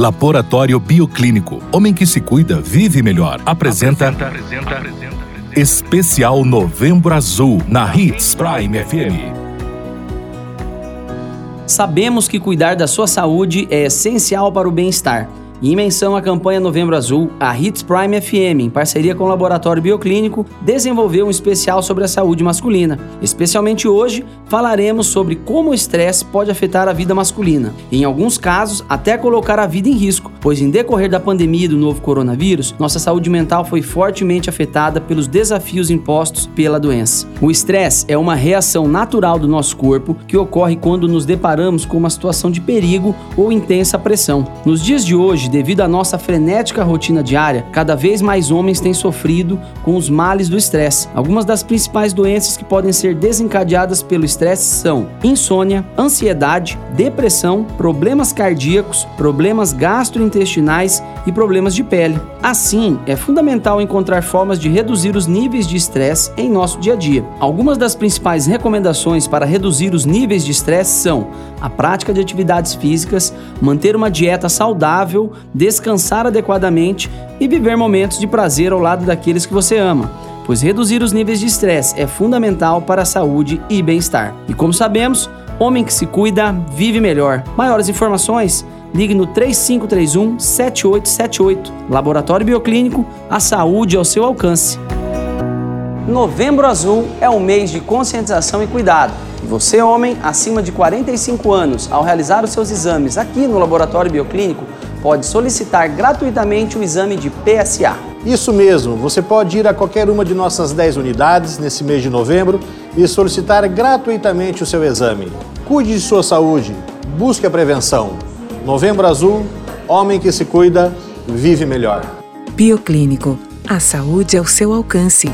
Laboratório Bioclínico. Homem que se cuida, vive melhor. Apresenta. apresenta, apresenta Especial Novembro Azul na Hits Prime FM. Sabemos que cuidar da sua saúde é essencial para o bem-estar. E em menção à campanha Novembro Azul, a Hits Prime FM, em parceria com o Laboratório Bioclínico, desenvolveu um especial sobre a saúde masculina. Especialmente hoje, falaremos sobre como o estresse pode afetar a vida masculina, e em alguns casos, até colocar a vida em risco, pois em decorrer da pandemia do novo coronavírus, nossa saúde mental foi fortemente afetada pelos desafios impostos pela doença. O estresse é uma reação natural do nosso corpo que ocorre quando nos deparamos com uma situação de perigo ou intensa pressão. Nos dias de hoje, devido à nossa frenética rotina diária, cada vez mais homens têm sofrido com os males do estresse. Algumas das principais doenças que podem ser desencadeadas pelo estresse são insônia, ansiedade, depressão, problemas cardíacos, problemas gastrointestinais e problemas de pele. Assim, é fundamental encontrar formas de reduzir os níveis de estresse em nosso dia a dia. Algumas das principais recomendações para reduzir os níveis de estresse são a prática de atividades físicas, manter uma dieta saudável, descansar adequadamente e viver momentos de prazer ao lado daqueles que você ama, pois reduzir os níveis de estresse é fundamental para a saúde e bem-estar. E como sabemos, homem que se cuida vive melhor. Maiores informações? Ligue no 3531 7878. Laboratório Bioclínico, a saúde ao seu alcance. Novembro Azul é um mês de conscientização e cuidado. E você, homem, acima de 45 anos, ao realizar os seus exames aqui no Laboratório Bioclínico, pode solicitar gratuitamente o exame de PSA. Isso mesmo, você pode ir a qualquer uma de nossas 10 unidades nesse mês de novembro e solicitar gratuitamente o seu exame. Cuide de sua saúde, busque a prevenção. Novembro Azul, homem que se cuida, vive melhor. Bioclínico, a saúde ao seu alcance.